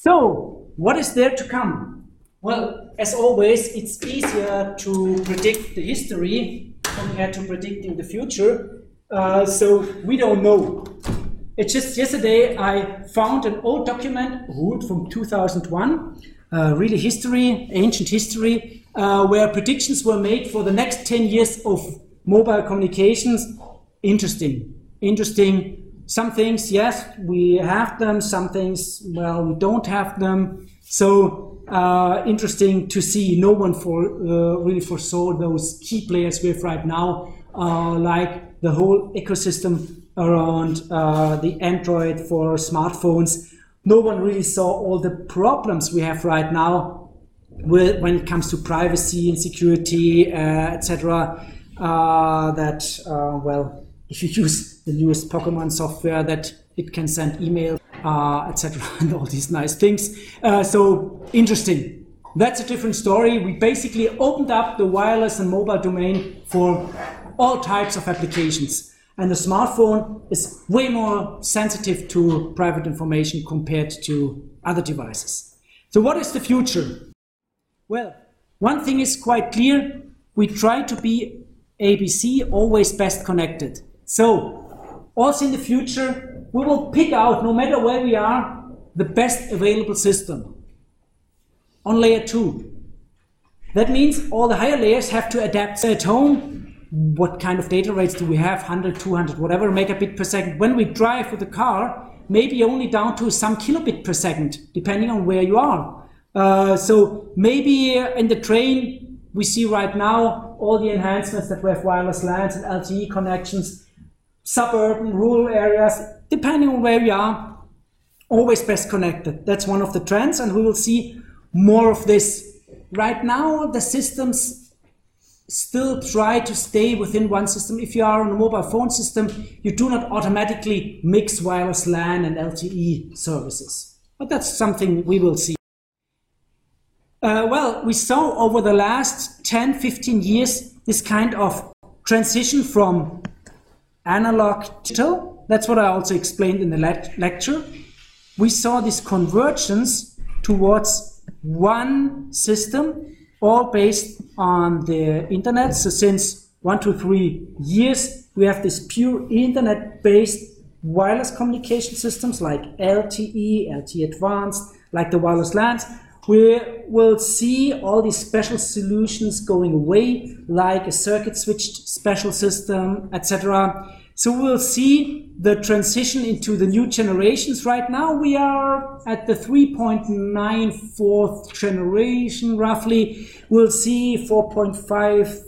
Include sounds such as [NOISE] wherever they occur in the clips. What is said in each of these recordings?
So, what is there to come? Well, as always, it's easier to predict the history compared to predicting the future. Uh, so, we don't know. It's just yesterday I found an old document, Root from 2001, uh, really history, ancient history, uh, where predictions were made for the next 10 years of mobile communications. Interesting. Interesting some things, yes, we have them. Some things, well, we don't have them. So uh, interesting to see. No one for uh, really foresaw those key players we have right now, uh, like the whole ecosystem around uh, the Android for smartphones. No one really saw all the problems we have right now with, when it comes to privacy and security, uh, etc. Uh, that well [LAUGHS] if you use the newest Pokemon software, that it can send email, uh, etc., [LAUGHS] and all these nice things. Uh, so interesting. That's a different story. We basically opened up the wireless and mobile domain for all types of applications. And the smartphone is way more sensitive to private information compared to other devices. So, what is the future? Well, one thing is quite clear we try to be ABC, always best connected. So, also in the future, we will pick out, no matter where we are, the best available system on layer 2. That means all the higher layers have to adapt at home. What kind of data rates do we have? 100, 200, whatever megabit per second. When we drive with a car, maybe only down to some kilobit per second, depending on where you are. Uh, so maybe in the train, we see right now all the enhancements that we have wireless LANs and LTE connections suburban, rural areas, depending on where you are, always best connected. That's one of the trends, and we will see more of this. Right now, the systems still try to stay within one system. If you are on a mobile phone system, you do not automatically mix wireless LAN and LTE services. But that's something we will see. Uh, well, we saw over the last 10, 15 years this kind of transition from analog digital. That's what I also explained in the le lecture. We saw this convergence towards one system, all based on the internet. So since one to three years, we have this pure internet-based wireless communication systems like LTE, LTE Advanced, like the wireless LANs. We will see all these special solutions going away, like a circuit switched special system, etc. So we'll see the transition into the new generations. Right now, we are at the 3.94th generation, roughly. We'll see 4.5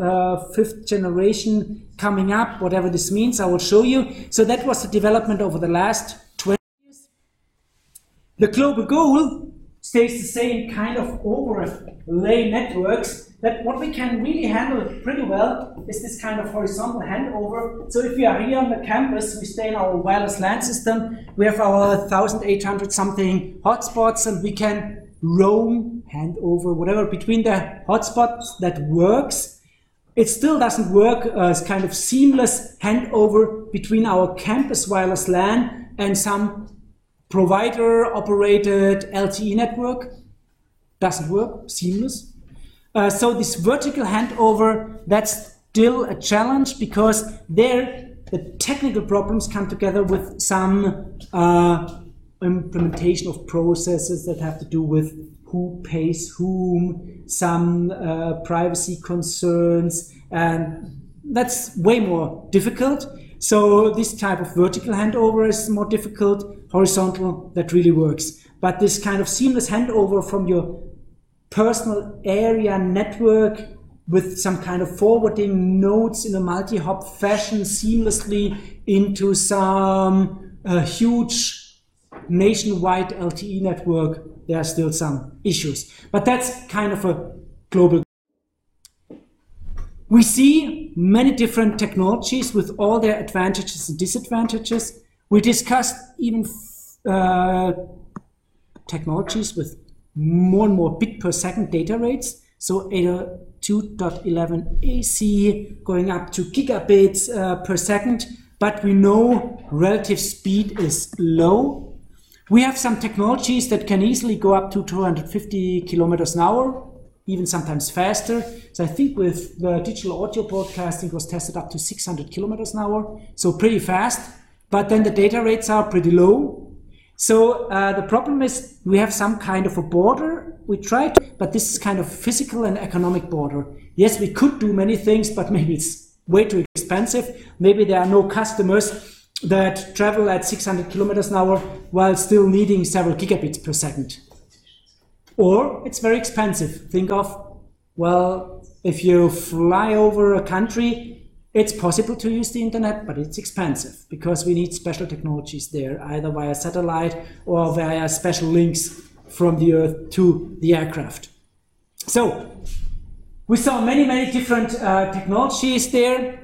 uh, fifth generation coming up, whatever this means, I will show you. So that was the development over the last 20 years. The global goal stays the same kind of overlay networks that what we can really handle pretty well is this kind of horizontal handover. So if we are here on the campus, we stay in our wireless LAN system, we have our 1800 something hotspots and we can roam, hand over, whatever between the hotspots that works. It still doesn't work as kind of seamless handover between our campus wireless LAN and some provider operated LTE network. Doesn't work, seamless. Uh, so this vertical handover, that's still a challenge because there the technical problems come together with some uh, implementation of processes that have to do with who pays whom, some uh, privacy concerns, and that's way more difficult. So this type of vertical handover is more difficult. Horizontal, that really works. But this kind of seamless handover from your personal area network with some kind of forwarding nodes in a multi-hop fashion seamlessly into some uh, huge nationwide LTE network, there are still some issues. But that's kind of a global. We see many different technologies with all their advantages and disadvantages. We discussed even uh, technologies with more and more bit per second data rates. So 802.11 AC going up to gigabits uh, per second, but we know relative speed is low. We have some technologies that can easily go up to 250 kilometers an hour, even sometimes faster. So I think with the digital audio broadcasting was tested up to 600 kilometers an hour, so pretty fast. But then the data rates are pretty low. So uh, the problem is we have some kind of a border. We tried, but this is kind of physical and economic border. Yes, we could do many things, but [LAUGHS] maybe it's way too expensive. Maybe there are no customers that travel at 600 kilometers an hour while still needing several gigabits per second. Or it's very expensive. Think of, well, if you fly over a country, it's possible to use the internet, but it's expensive because we need special technologies there, either via satellite or via special links from the Earth to the aircraft. So, we saw many, many different uh, technologies there.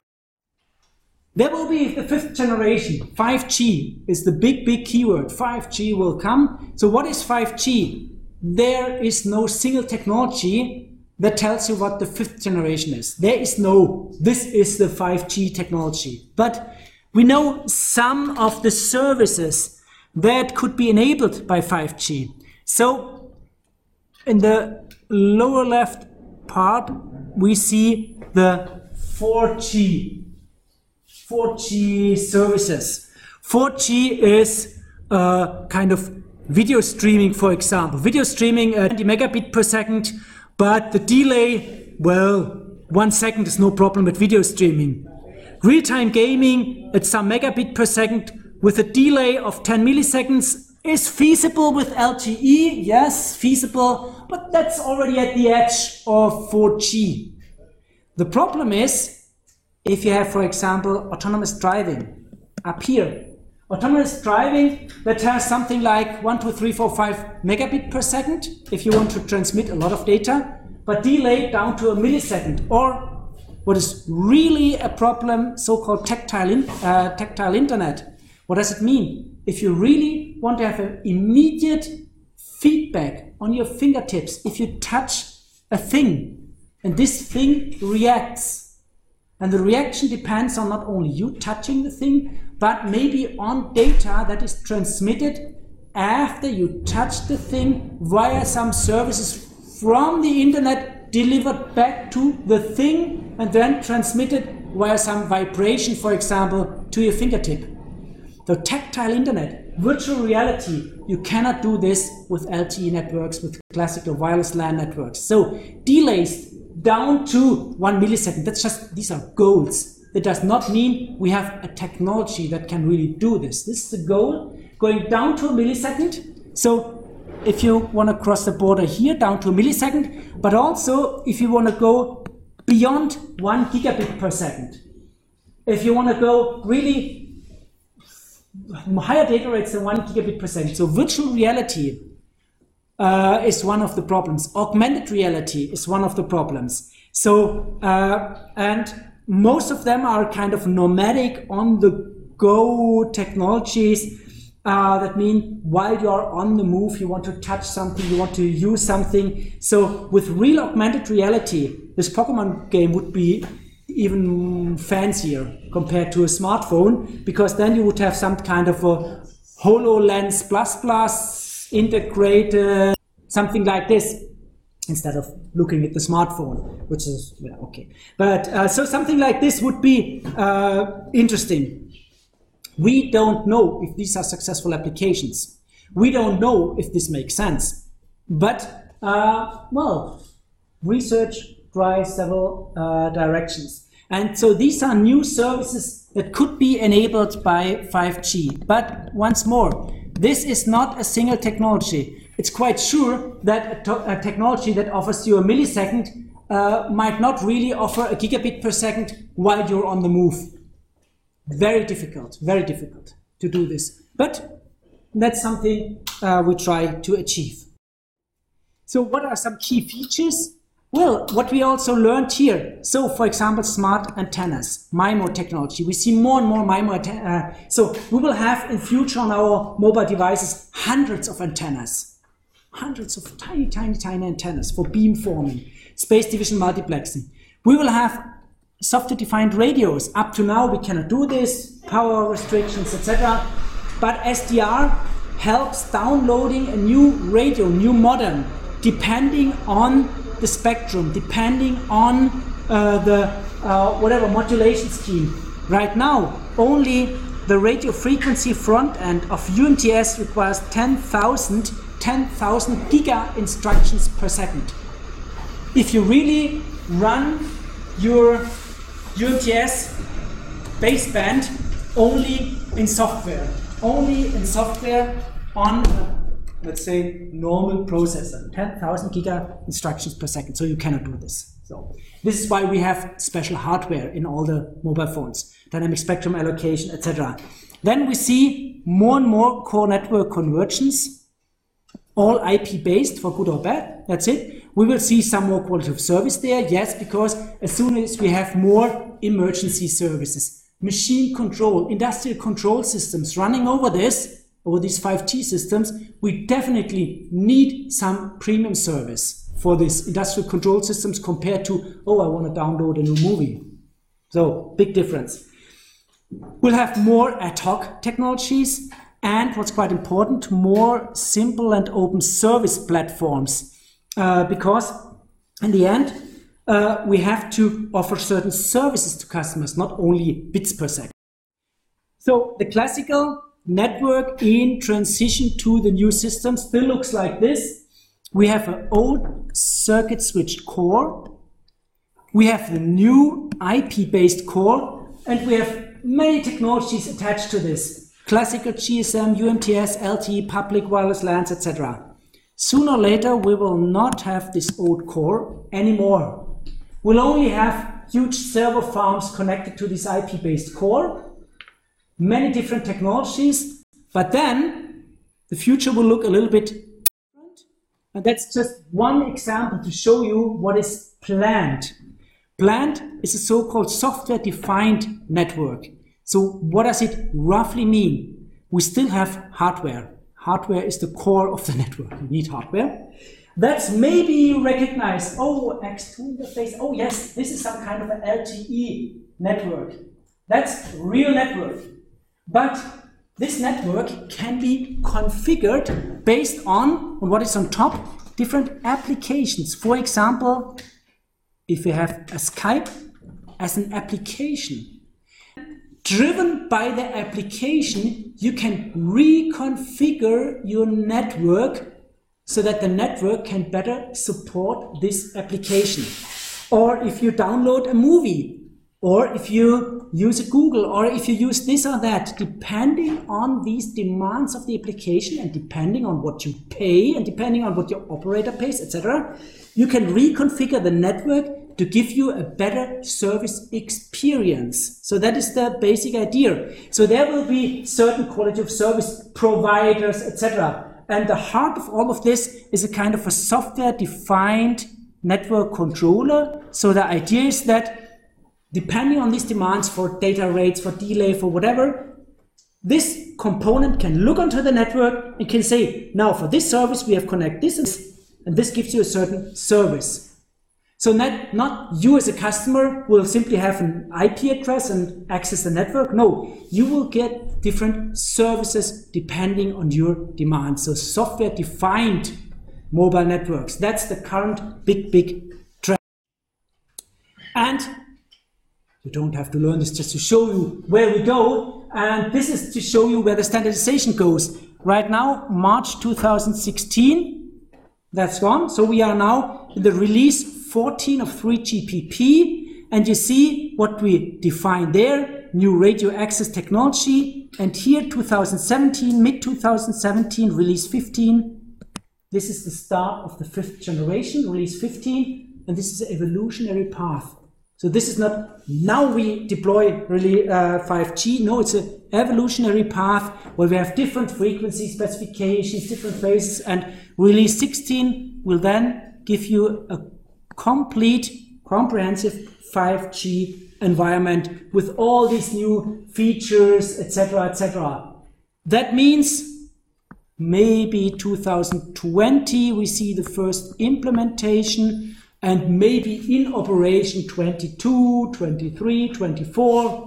There will be the fifth generation. 5G is the big, big keyword. 5G will come. So, what is 5G? There is no single technology that tells you what the fifth generation is. There is no, this is the 5G technology. But we know some of the services that could be enabled by 5G. So, in the lower left part, we see the 4G. 4G services. 4G is a kind of video streaming, for example. Video streaming at 20 megabit per second, but the delay, well, one second is no problem with video streaming. Real-time gaming at some megabit per second with a delay of 10 milliseconds is feasible with LTE, yes, feasible, but that's already at the edge of 4G. The problem is if you have, for example, autonomous driving up here, autonomous driving that has something like 1, 2, 3, 4, 5 megabit per second if you want to transmit a lot of data, but delayed down to a millisecond. Or what is really a problem, so-called tactile, in, uh, tactile internet. What does it mean? if you really want to have an immediate feedback on your fingertips, if you touch a thing and this thing reacts, and the reaction depends on not only you touching the thing, but maybe on data that is transmitted after you touch the thing via some services from the internet delivered back to the thing and then transmitted via some vibration, for example, to your fingertip. The tactile internet, virtual reality, you cannot do this with LTE networks, with classical wireless LAN networks. So delays down to one millisecond, that's just, these are goals. That does not mean we have a technology that can really do this. This is the goal, going down to a millisecond. So if you want to cross the border here down to a millisecond, but also if you want to go beyond one gigabit per second. If you want to go really higher data rates than one gigabit per second. So virtual reality uh, is one of the problems. Augmented reality is one of the problems. So, uh, and most of them are kind of nomadic on the go technologies. Uh, that mean while you are on the move, you want to touch something, you want to use something. So with real augmented reality, this Pokemon game would be even fancier compared to a smartphone because then you would have some kind of a HoloLens plus plus integrated something like this instead of looking at the smartphone, which is yeah, okay. But uh, so something like this would be uh, interesting. We don't know if these are successful applications. We don't know if this makes sense. But uh, well, research try several uh, directions. And so these are new services that could be enabled by 5G. But once more, this is not a single technology. It's quite sure that a, a technology that offers you a millisecond uh, might not really offer a gigabit per second while you're on the move. Very difficult, very difficult to do this. But that's something uh, we try to achieve. So what are some key features? Well, what we also learned here, so for example, smart antennas, MIMO technology. We see more and more MIMO uh, So we will have in future on our mobile devices hundreds of antennas, hundreds of tiny, tiny, tiny antennas for beamforming, space division multiplexing. We will have software-defined radios. Up to now, we cannot do this, power restrictions, etc. But SDR helps downloading a new radio, new modem, depending on the spectrum, depending on uh, the uh, whatever modulation scheme. Right now, only the radio frequency front end of UMTS requires 10,000 10,000 giga instructions per second. If you really run your UMTS baseband only in software, only in software on let's say normal processor 10,000 giga instructions per second so you cannot do this. So this is why we have special hardware in all the mobile phones dynamic spectrum allocation etc then we see more and more core network convergence all IP based for good or bad that's it. We will see some more quality of service there yes because as soon as we have more emergency services machine control industrial control systems running over this over these 5G systems, we definitely need some premium service for these industrial control systems compared to, oh, I want to download a new movie. So, big difference. We'll have more ad hoc technologies and what's quite important, more simple and open service platforms. Uh, because in the end, uh, we have to offer certain services to customers, not only bits per second. So the classical network in transition to the new system still looks like this. We have an old circuit switch core. We have the new IP-based core, and we have many technologies attached to this. Classical GSM, UMTS, LTE, public wireless LANs, etc. Sooner or later, we will not have this old core anymore. We'll only have huge server farms connected to this IP-based core, many different technologies, but then the future will look a little bit different. And that's just one example to show you what is planned. Planned is a so-called software-defined network. So what does it roughly mean? We still have hardware. Hardware is the core of the [LAUGHS] network. You need hardware. That's maybe recognized. recognize, oh, X2 interface, oh yes, this is some kind of an LTE network. That's real network. But this network can be configured based on, on what is on top, different applications. For example, if you have a Skype as an application, driven by the application, you can reconfigure your network so that the network can better support this application. Or if you download a movie, or if you use Google, or if you use this or that, depending on these demands of the application and depending on what you pay and depending on what your operator pays, etc., you can reconfigure the network to give you a better service experience. So that is the basic idea. So there will be certain quality of service providers, etc. And the heart of all of this is a kind of a software defined network controller. So the idea is that depending on these demands for data rates, for delay, for whatever, this component can look onto the network and can say, now for this service, we have connect this and this, and this gives you a certain service. So not, not you as a customer will simply have an IP address and access the network. No, you will get different services depending on your demand. So software defined mobile networks. That's the current big, big trend. And you don't have to learn this just to show you where we go. And this is to show you where the standardization goes. Right now, March 2016, that's gone. So we are now in the release 14 of 3GPP. And you see what we define there, new radio access technology. And here 2017, mid 2017, release 15. This is the start of the fifth generation, release 15. And this is an evolutionary path. So this is not now we deploy really uh, 5G. No, it's an evolutionary path where we have different frequency specifications, different phases, and release 16 will then give you a complete, comprehensive 5G environment with all these new features, etc., etc. That means maybe 2020 we see the first implementation and maybe in operation 22, 23, 24.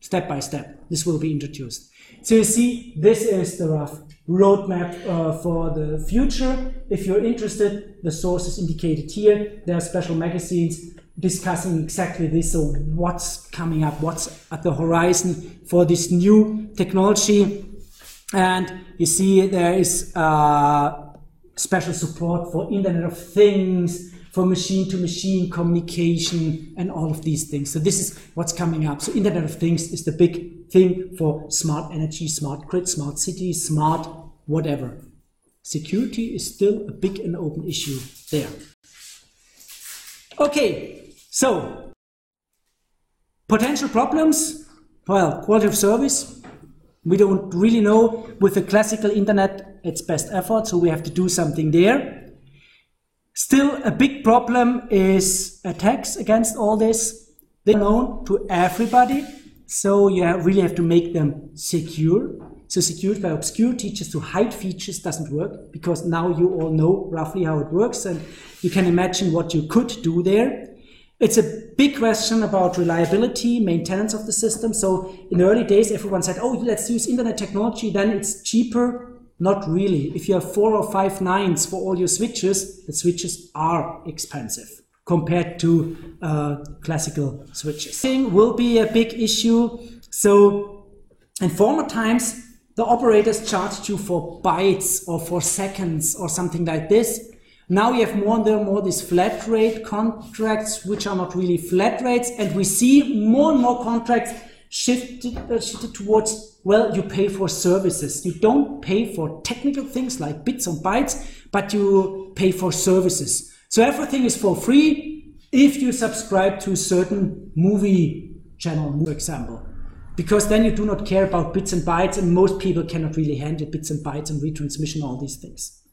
step by step. This will be introduced. So you see, this is the rough roadmap uh, for the future. If you're interested, the source is indicated here. There are special magazines discussing exactly this. So what's coming up, what's at the horizon for this new technology. And you see there is uh, special support for Internet of Things, for machine to machine communication and all of these things. So this is what's coming up. So Internet of Things is the big thing for smart energy, smart grid, smart cities, smart whatever. Security is still a big and open issue there. Okay, so potential problems. Well, quality of service. We don't really know with the classical internet its best effort, so we have to do something there. Still, a big problem is attacks against all this. They're known to everybody, so you really have to make them secure. So secured by obscurity, just to hide features doesn't work because now you all know roughly how it works and you can imagine what you could do there. It's a big question about reliability, maintenance of the system. So in the early days, everyone said, oh, let's use internet technology, then it's cheaper not really. If you have four or five nines for all your switches, the switches are expensive compared to uh, classical switches. Will be a big issue. So in former times, the operators charged you for bytes or for seconds or something like this. Now you have more and more these flat rate contracts, which are not really flat rates, and we see more and more contracts shifted, uh, shifted towards, well, you pay for services. You don't pay for technical things like bits and bytes, but you pay for services. So everything is for free if you subscribe to a certain movie channel, for example. Because then you do not care about bits and bytes, and most people cannot really handle bits and bytes and retransmission, all these things.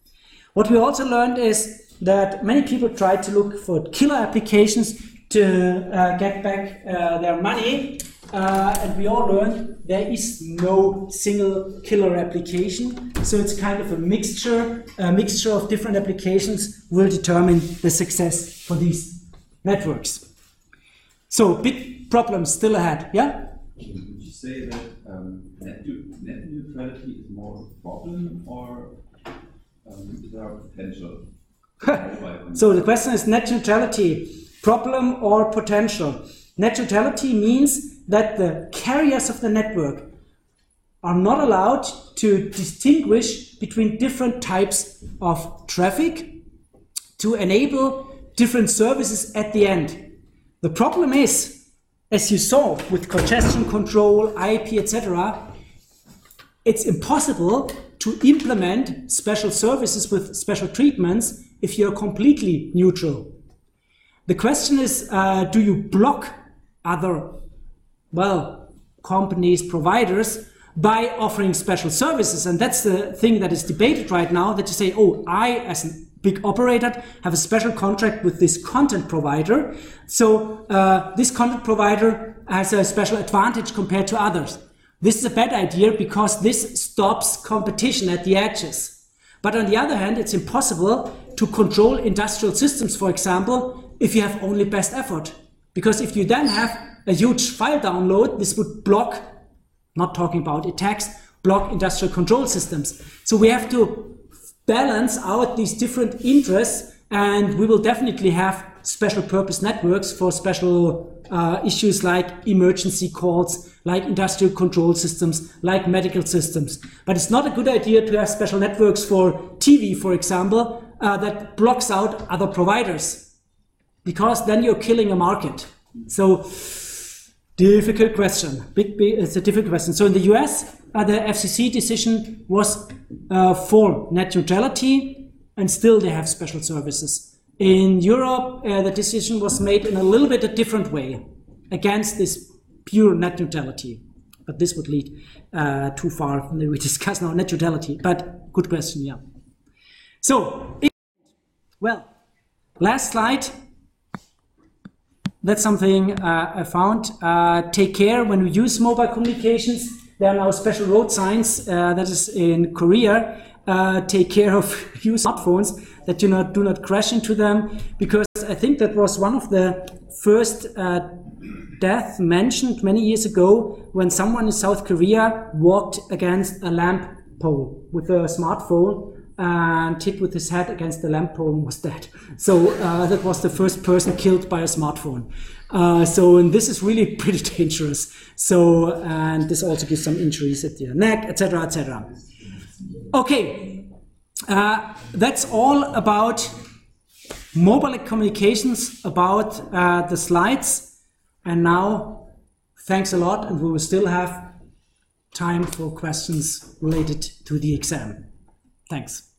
What we also learned is that many people try to look for killer applications to uh, get back uh, their money uh, and we all learned there is no single killer application. So it's kind of a mixture. A mixture of different applications will determine the success for these networks. So big problems still ahead. Yeah. Would you say that um, net, net, neutrality is more a problem, or um, is there a potential? Um, so the question is net neutrality problem or potential. Net neutrality means that the carriers of the network are not allowed to distinguish between different types of traffic to enable different services at the end. The problem is, as you saw with congestion control, IP, etc., it's impossible to implement special services with special treatments if you're completely neutral. The question is, uh, do you block other well, companies, providers, by offering special services. And that's the thing that is debated right now that you say, oh, I, as a big operator, have a special contract with this content provider. So uh, this content provider has a special advantage compared to others. This is a bad idea because this stops competition at the edges. But on the other hand, it's impossible to control industrial systems, for example, if you have only best effort. Because if you then have a huge file download, this would block, not talking about attacks, block industrial control systems. So we have to balance out these different interests, and we will definitely have special purpose networks for special uh, issues like emergency calls, like industrial control systems, like medical systems. But it's not a good idea to have special networks for TV, for example, uh, that blocks out other providers, because then you're killing a market. So Difficult question. Big, big, it's a difficult question. So in the US, uh, the FCC decision was uh, for net neutrality, and still they have special services. In Europe, uh, the decision was made in a little bit a different way against this pure net neutrality. But this would lead uh, too far. [LAUGHS] We discuss now net neutrality. But good question, yeah. So, well, last slide that's something uh, I found. Uh, take care when we use mobile communications. There are now special road signs uh, that is in Korea. Uh, take care of [LAUGHS] your smartphones that do not do not crash into them because I think that was one of the first uh, death mentioned many years ago when someone in South Korea walked against a lamp pole with a smartphone and hit with his head against the lamp pole and was dead. So uh, that was the first person killed by a smartphone. Uh, so and this is really pretty [LAUGHS] dangerous. So and this also gives some injuries at the neck, etc., etc. Okay, uh, that's all about mobile communications, about uh, the slides. And now, thanks a lot, and we will still have time for questions related to the exam. Thanks.